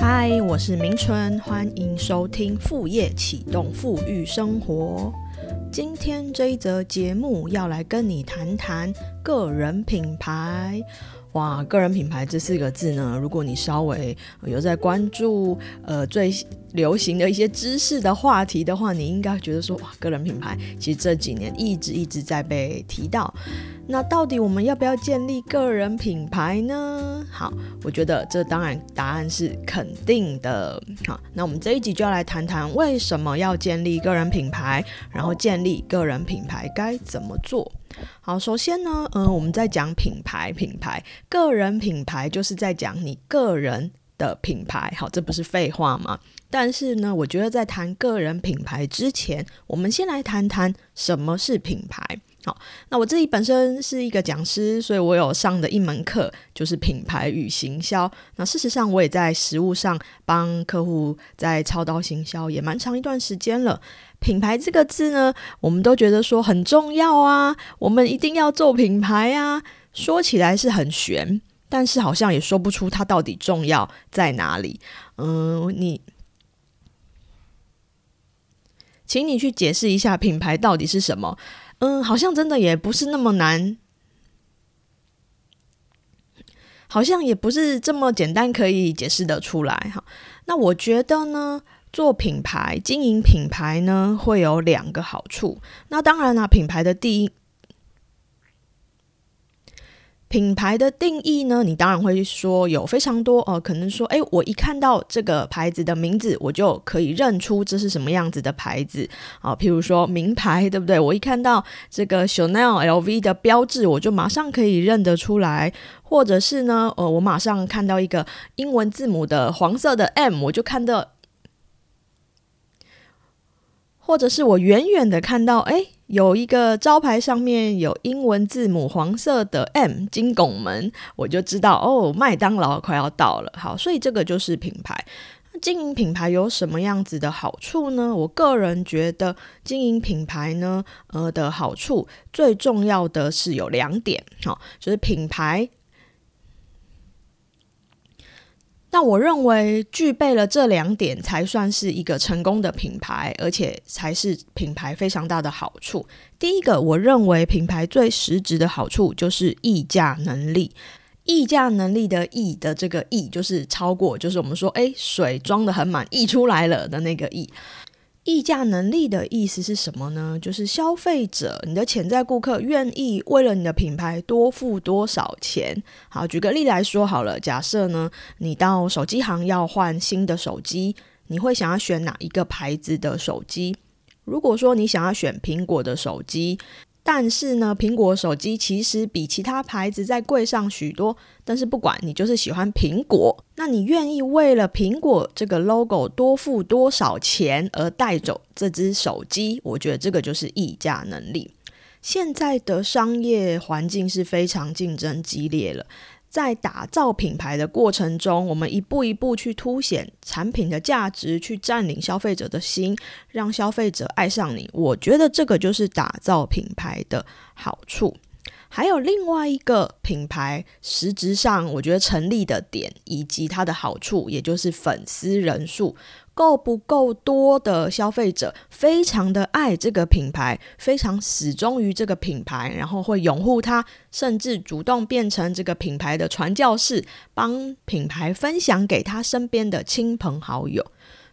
嗨，我是明春，欢迎收听副业启动富裕生活。今天这一则节目要来跟你谈谈个人品牌。哇，个人品牌这四个字呢，如果你稍微有在关注呃最流行的一些知识的话题的话，你应该觉得说哇，个人品牌其实这几年一直一直在被提到。那到底我们要不要建立个人品牌呢？好，我觉得这当然答案是肯定的。好，那我们这一集就要来谈谈为什么要建立个人品牌，然后建立个人品牌该怎么做。好，首先呢，嗯，我们在讲品牌，品牌，个人品牌就是在讲你个人的品牌。好，这不是废话吗？但是呢，我觉得在谈个人品牌之前，我们先来谈谈什么是品牌。好，那我自己本身是一个讲师，所以我有上的一门课就是品牌与行销。那事实上，我也在实务上帮客户在操刀行销，也蛮长一段时间了。品牌这个字呢，我们都觉得说很重要啊，我们一定要做品牌啊。说起来是很玄，但是好像也说不出它到底重要在哪里。嗯，你，请你去解释一下品牌到底是什么。嗯，好像真的也不是那么难，好像也不是这么简单可以解释得出来哈。那我觉得呢，做品牌、经营品牌呢，会有两个好处。那当然啦，品牌的第一。品牌的定义呢？你当然会说有非常多哦，可能说，诶，我一看到这个牌子的名字，我就可以认出这是什么样子的牌子啊。譬如说名牌，对不对？我一看到这个 Chanel、LV 的标志，我就马上可以认得出来。或者是呢，呃，我马上看到一个英文字母的黄色的 M，我就看到。或者是我远远的看到，哎，有一个招牌上面有英文字母黄色的 M 金拱门，我就知道哦，麦当劳快要到了。好，所以这个就是品牌。经营品牌有什么样子的好处呢？我个人觉得经营品牌呢，呃的好处最重要的是有两点，好，就是品牌。那我认为具备了这两点，才算是一个成功的品牌，而且才是品牌非常大的好处。第一个，我认为品牌最实质的好处就是溢价能力。溢价能力的溢的这个溢，就是超过，就是我们说，诶，水装的很满，溢出来了的那个溢。议价能力的意思是什么呢？就是消费者，你的潜在顾客愿意为了你的品牌多付多少钱。好，举个例来说好了，假设呢，你到手机行要换新的手机，你会想要选哪一个牌子的手机？如果说你想要选苹果的手机。但是呢，苹果手机其实比其他牌子再贵上许多。但是不管你就是喜欢苹果，那你愿意为了苹果这个 logo 多付多少钱而带走这只手机？我觉得这个就是溢价能力。现在的商业环境是非常竞争激烈了。在打造品牌的过程中，我们一步一步去凸显产品的价值，去占领消费者的心，让消费者爱上你。我觉得这个就是打造品牌的好处。还有另外一个品牌，实质上我觉得成立的点以及它的好处，也就是粉丝人数。够不够多的消费者非常的爱这个品牌，非常始终于这个品牌，然后会拥护它，甚至主动变成这个品牌的传教士，帮品牌分享给他身边的亲朋好友。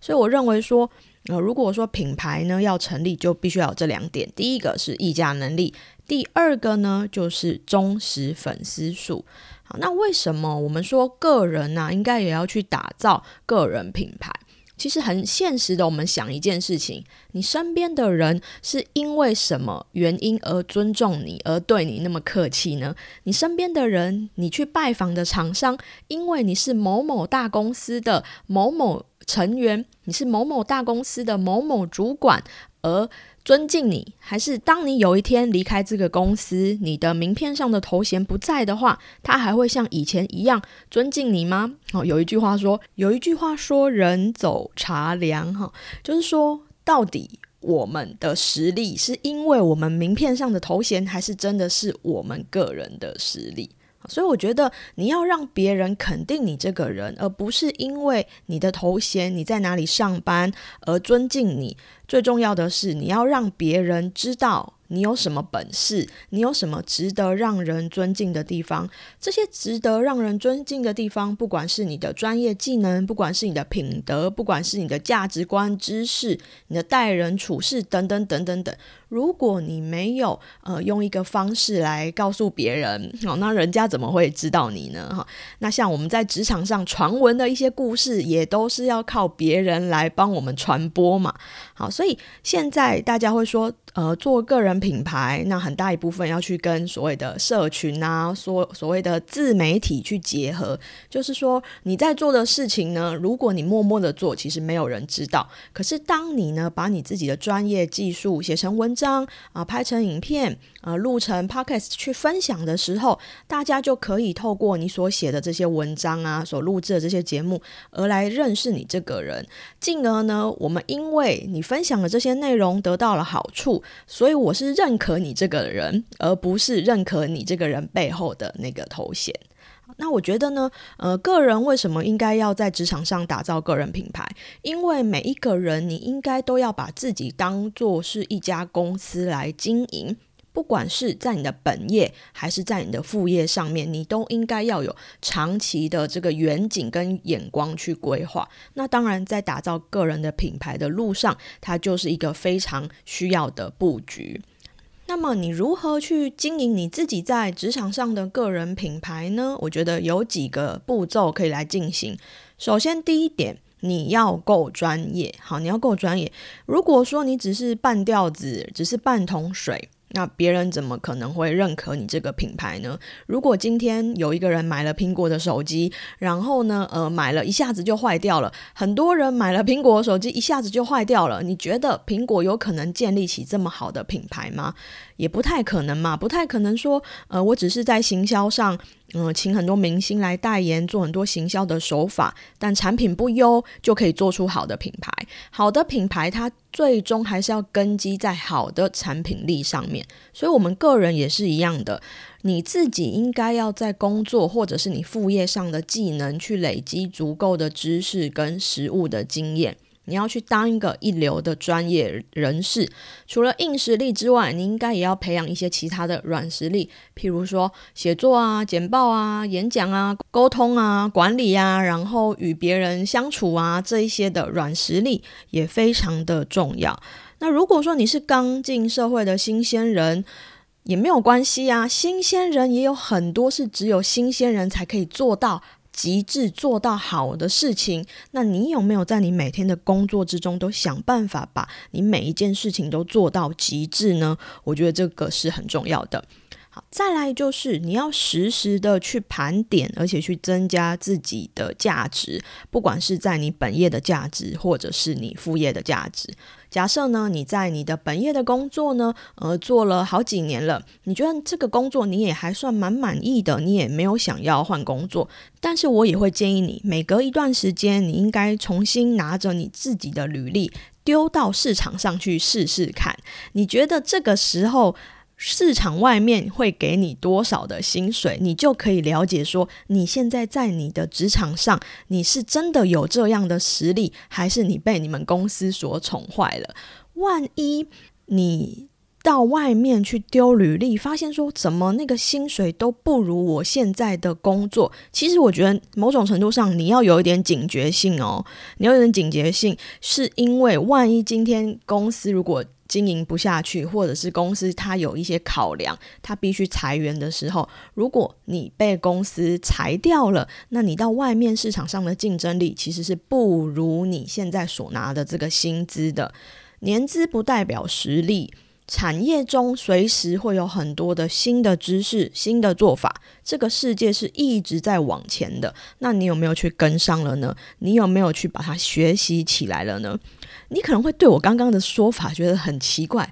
所以我认为说，呃，如果说品牌呢要成立，就必须要有这两点：第一个是议价能力，第二个呢就是忠实粉丝数。好，那为什么我们说个人呢，应该也要去打造个人品牌？其实很现实的，我们想一件事情：你身边的人是因为什么原因而尊重你，而对你那么客气呢？你身边的人，你去拜访的厂商，因为你是某某大公司的某某成员，你是某某大公司的某某主管，而。尊敬你，还是当你有一天离开这个公司，你的名片上的头衔不在的话，他还会像以前一样尊敬你吗？哦，有一句话说，有一句话说，人走茶凉，哈，就是说，到底我们的实力是因为我们名片上的头衔，还是真的是我们个人的实力？所以我觉得你要让别人肯定你这个人，而不是因为你的头衔、你在哪里上班而尊敬你。最重要的是，你要让别人知道。你有什么本事？你有什么值得让人尊敬的地方？这些值得让人尊敬的地方，不管是你的专业技能，不管是你的品德，不管是你的价值观、知识，你的待人处事等等等等等。如果你没有呃用一个方式来告诉别人，好，那人家怎么会知道你呢？哈，那像我们在职场上传闻的一些故事，也都是要靠别人来帮我们传播嘛。好，所以现在大家会说。呃，做个人品牌，那很大一部分要去跟所谓的社群啊，所所谓的自媒体去结合。就是说，你在做的事情呢，如果你默默的做，其实没有人知道。可是，当你呢，把你自己的专业技术写成文章啊，拍成影片，呃，录成 podcast 去分享的时候，大家就可以透过你所写的这些文章啊，所录制的这些节目，而来认识你这个人。进而呢，我们因为你分享的这些内容得到了好处。所以我是认可你这个人，而不是认可你这个人背后的那个头衔。那我觉得呢，呃，个人为什么应该要在职场上打造个人品牌？因为每一个人，你应该都要把自己当做是一家公司来经营。不管是在你的本业还是在你的副业上面，你都应该要有长期的这个远景跟眼光去规划。那当然，在打造个人的品牌的路上，它就是一个非常需要的布局。那么，你如何去经营你自己在职场上的个人品牌呢？我觉得有几个步骤可以来进行。首先，第一点，你要够专业。好，你要够专业。如果说你只是半吊子，只是半桶水。那别人怎么可能会认可你这个品牌呢？如果今天有一个人买了苹果的手机，然后呢，呃，买了一下子就坏掉了，很多人买了苹果手机一下子就坏掉了，你觉得苹果有可能建立起这么好的品牌吗？也不太可能嘛，不太可能说，呃，我只是在行销上，嗯，请很多明星来代言，做很多行销的手法，但产品不优就可以做出好的品牌。好的品牌，它最终还是要根基在好的产品力上面。所以，我们个人也是一样的，你自己应该要在工作或者是你副业上的技能，去累积足够的知识跟实务的经验。你要去当一个一流的专业人士，除了硬实力之外，你应该也要培养一些其他的软实力，譬如说写作啊、简报啊、演讲啊、沟通啊、管理啊，然后与别人相处啊，这一些的软实力也非常的重要。那如果说你是刚进社会的新鲜人，也没有关系啊，新鲜人也有很多是只有新鲜人才可以做到。极致做到好的事情，那你有没有在你每天的工作之中都想办法把你每一件事情都做到极致呢？我觉得这个是很重要的。好，再来就是你要实时的去盘点，而且去增加自己的价值，不管是在你本业的价值，或者是你副业的价值。假设呢，你在你的本业的工作呢，呃，做了好几年了，你觉得这个工作你也还算蛮满意的，你也没有想要换工作，但是我也会建议你，每隔一段时间，你应该重新拿着你自己的履历丢到市场上去试试看，你觉得这个时候。市场外面会给你多少的薪水，你就可以了解说，你现在在你的职场上，你是真的有这样的实力，还是你被你们公司所宠坏了？万一你到外面去丢履历，发现说怎么那个薪水都不如我现在的工作，其实我觉得某种程度上你要有一点警觉性哦，你要有点警觉性，是因为万一今天公司如果。经营不下去，或者是公司它有一些考量，它必须裁员的时候，如果你被公司裁掉了，那你到外面市场上的竞争力其实是不如你现在所拿的这个薪资的。年资不代表实力，产业中随时会有很多的新的知识、新的做法，这个世界是一直在往前的。那你有没有去跟上了呢？你有没有去把它学习起来了呢？你可能会对我刚刚的说法觉得很奇怪，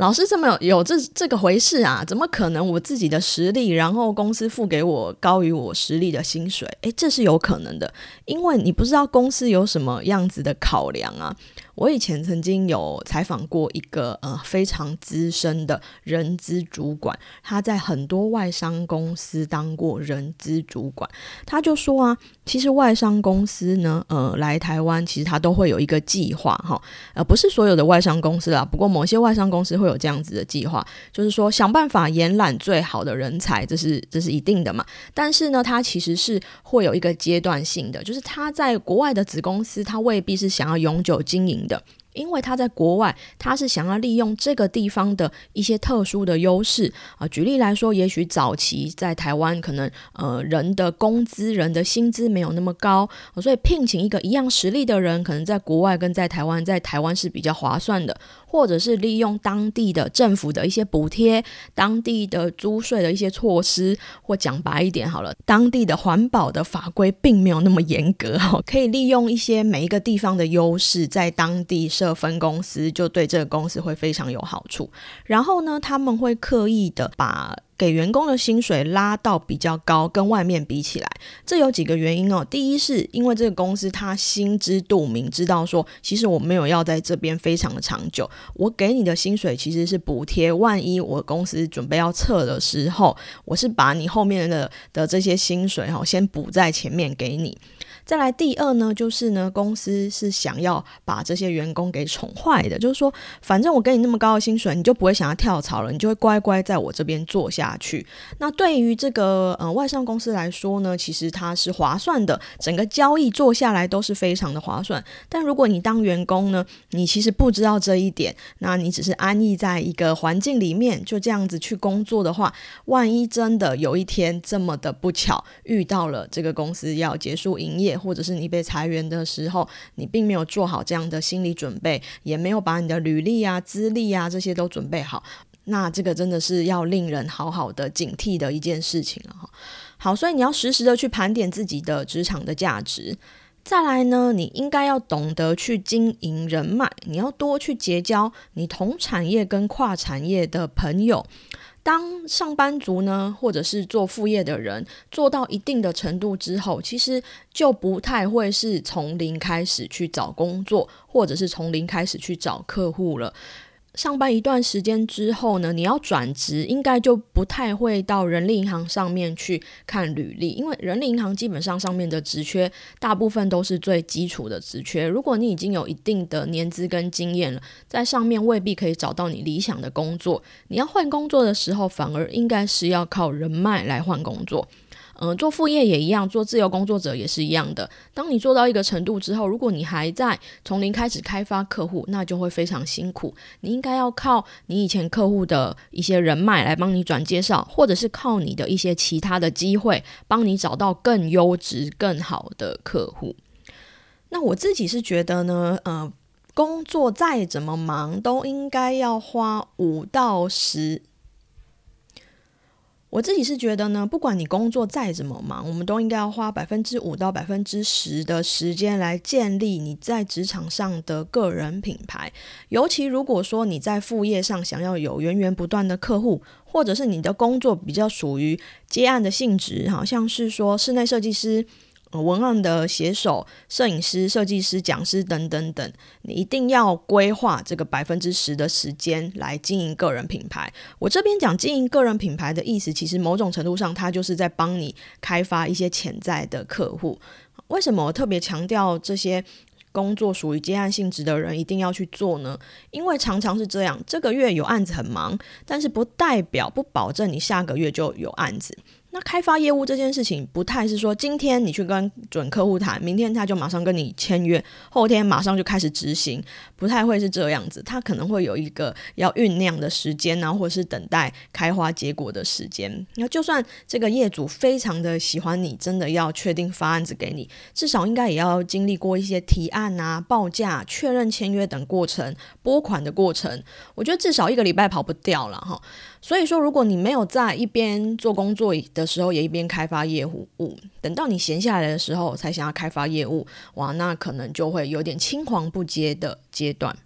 老师这么有这这个回事啊？怎么可能我自己的实力，然后公司付给我高于我实力的薪水？诶，这是有可能的，因为你不知道公司有什么样子的考量啊。我以前曾经有采访过一个呃非常资深的人资主管，他在很多外商公司当过人资主管，他就说啊，其实外商公司呢，呃，来台湾其实他都会有一个计划哈，呃，不是所有的外商公司啦，不过某些外商公司会有这样子的计划，就是说想办法延揽最好的人才，这是这是一定的嘛。但是呢，他其实是会有一个阶段性的，就是他在国外的子公司，他未必是想要永久经营。的，因为他在国外，他是想要利用这个地方的一些特殊的优势啊。举例来说，也许早期在台湾，可能呃人的工资、人的薪资没有那么高，所以聘请一个一样实力的人，可能在国外跟在台湾，在台湾是比较划算的。或者是利用当地的政府的一些补贴、当地的租税的一些措施，或讲白一点好了，当地的环保的法规并没有那么严格哈，可以利用一些每一个地方的优势，在当地设分公司，就对这个公司会非常有好处。然后呢，他们会刻意的把。给员工的薪水拉到比较高，跟外面比起来，这有几个原因哦。第一是因为这个公司他心知肚明，知道说其实我没有要在这边非常的长久，我给你的薪水其实是补贴，万一我公司准备要撤的时候，我是把你后面的的这些薪水哈先补在前面给你。再来第二呢，就是呢，公司是想要把这些员工给宠坏的，就是说，反正我给你那么高的薪水，你就不会想要跳槽了，你就会乖乖在我这边做下去。那对于这个呃外商公司来说呢，其实它是划算的，整个交易做下来都是非常的划算。但如果你当员工呢，你其实不知道这一点，那你只是安逸在一个环境里面，就这样子去工作的话，万一真的有一天这么的不巧遇到了这个公司要结束营业，或者是你被裁员的时候，你并没有做好这样的心理准备，也没有把你的履历啊、资历啊这些都准备好，那这个真的是要令人好好的警惕的一件事情了哈。好，所以你要实时的去盘点自己的职场的价值。再来呢，你应该要懂得去经营人脉，你要多去结交你同产业跟跨产业的朋友。当上班族呢，或者是做副业的人，做到一定的程度之后，其实就不太会是从零开始去找工作，或者是从零开始去找客户了。上班一段时间之后呢，你要转职，应该就不太会到人力银行上面去看履历，因为人力银行基本上上面的职缺大部分都是最基础的职缺。如果你已经有一定的年资跟经验了，在上面未必可以找到你理想的工作。你要换工作的时候，反而应该是要靠人脉来换工作。嗯，做副业也一样，做自由工作者也是一样的。当你做到一个程度之后，如果你还在从零开始开发客户，那就会非常辛苦。你应该要靠你以前客户的一些人脉来帮你转介绍，或者是靠你的一些其他的机会，帮你找到更优质、更好的客户。那我自己是觉得呢，呃，工作再怎么忙，都应该要花五到十。我自己是觉得呢，不管你工作再怎么忙，我们都应该要花百分之五到百分之十的时间来建立你在职场上的个人品牌。尤其如果说你在副业上想要有源源不断的客户，或者是你的工作比较属于接案的性质，好像是说室内设计师。文案的写手、摄影师、设计师、讲师等等等，你一定要规划这个百分之十的时间来经营个人品牌。我这边讲经营个人品牌的意思，其实某种程度上，它就是在帮你开发一些潜在的客户。为什么我特别强调这些工作属于接案性质的人一定要去做呢？因为常常是这样，这个月有案子很忙，但是不代表不保证你下个月就有案子。那开发业务这件事情不太是说今天你去跟准客户谈，明天他就马上跟你签约，后天马上就开始执行，不太会是这样子。他可能会有一个要酝酿的时间啊，或者是等待开花结果的时间。那就算这个业主非常的喜欢你，真的要确定发案子给你，至少应该也要经历过一些提案啊、报价、确认签约等过程、拨款的过程。我觉得至少一个礼拜跑不掉了哈。所以说，如果你没有在一边做工作的时候，也一边开发业务，等到你闲下来的时候才想要开发业务，哇，那可能就会有点青黄不接的阶段。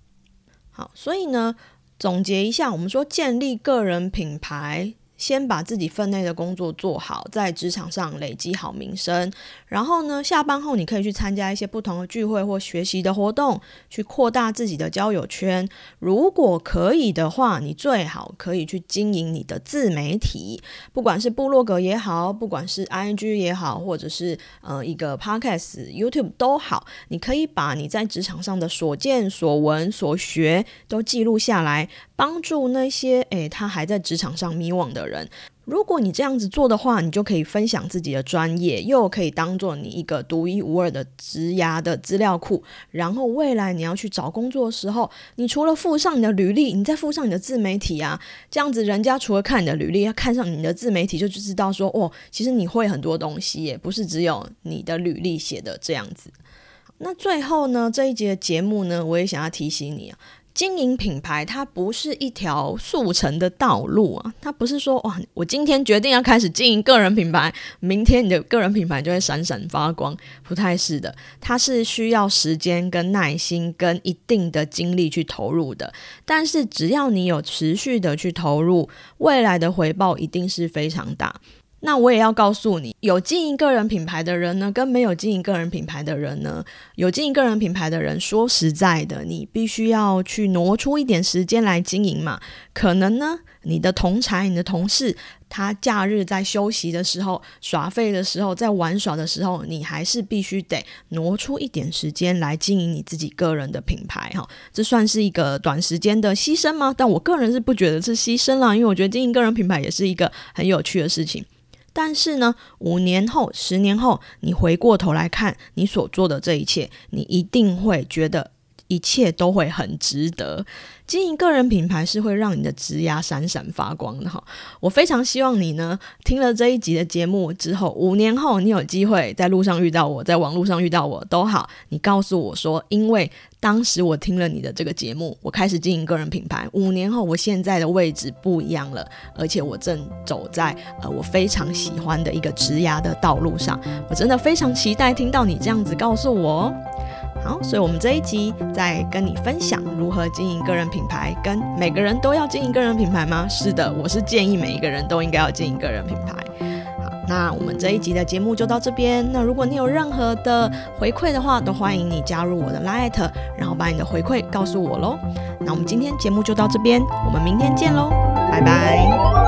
好，所以呢，总结一下，我们说建立个人品牌。先把自己分内的工作做好，在职场上累积好名声，然后呢，下班后你可以去参加一些不同的聚会或学习的活动，去扩大自己的交友圈。如果可以的话，你最好可以去经营你的自媒体，不管是部落格也好，不管是 I N G 也好，或者是呃一个 Podcast、YouTube 都好，你可以把你在职场上的所见所闻所学都记录下来。帮助那些诶，他还在职场上迷惘的人。如果你这样子做的话，你就可以分享自己的专业，又可以当做你一个独一无二的职涯的资料库。然后未来你要去找工作的时候，你除了附上你的履历，你再附上你的自媒体啊，这样子人家除了看你的履历，要看上你的自媒体，就知道说哦，其实你会很多东西，也不是只有你的履历写的这样子。那最后呢，这一节节目呢，我也想要提醒你啊。经营品牌，它不是一条速成的道路啊！它不是说哇，我今天决定要开始经营个人品牌，明天你的个人品牌就会闪闪发光，不太是的。它是需要时间、跟耐心、跟一定的精力去投入的。但是只要你有持续的去投入，未来的回报一定是非常大。那我也要告诉你，有经营个人品牌的人呢，跟没有经营个人品牌的人呢，有经营个人品牌的人，说实在的，你必须要去挪出一点时间来经营嘛。可能呢，你的同才、你的同事，他假日在休息的时候、耍废的时候、在玩耍的时候，你还是必须得挪出一点时间来经营你自己个人的品牌哈。这算是一个短时间的牺牲吗？但我个人是不觉得是牺牲啦，因为我觉得经营个人品牌也是一个很有趣的事情。但是呢，五年后、十年后，你回过头来看你所做的这一切，你一定会觉得一切都会很值得。经营个人品牌是会让你的职涯闪闪发光的哈。我非常希望你呢，听了这一集的节目之后，五年后你有机会在路上遇到我，在网络上遇到我都好，你告诉我说，因为。当时我听了你的这个节目，我开始经营个人品牌。五年后，我现在的位置不一样了，而且我正走在呃我非常喜欢的一个职涯的道路上。我真的非常期待听到你这样子告诉我。好，所以我们这一集在跟你分享如何经营个人品牌，跟每个人都要经营个人品牌吗？是的，我是建议每一个人都应该要经营个人品牌。好那我们这一集的节目就到这边。那如果你有任何的回馈的话，都欢迎你加入我的 Light，然后把你的回馈告诉我喽。那我们今天节目就到这边，我们明天见喽，拜拜。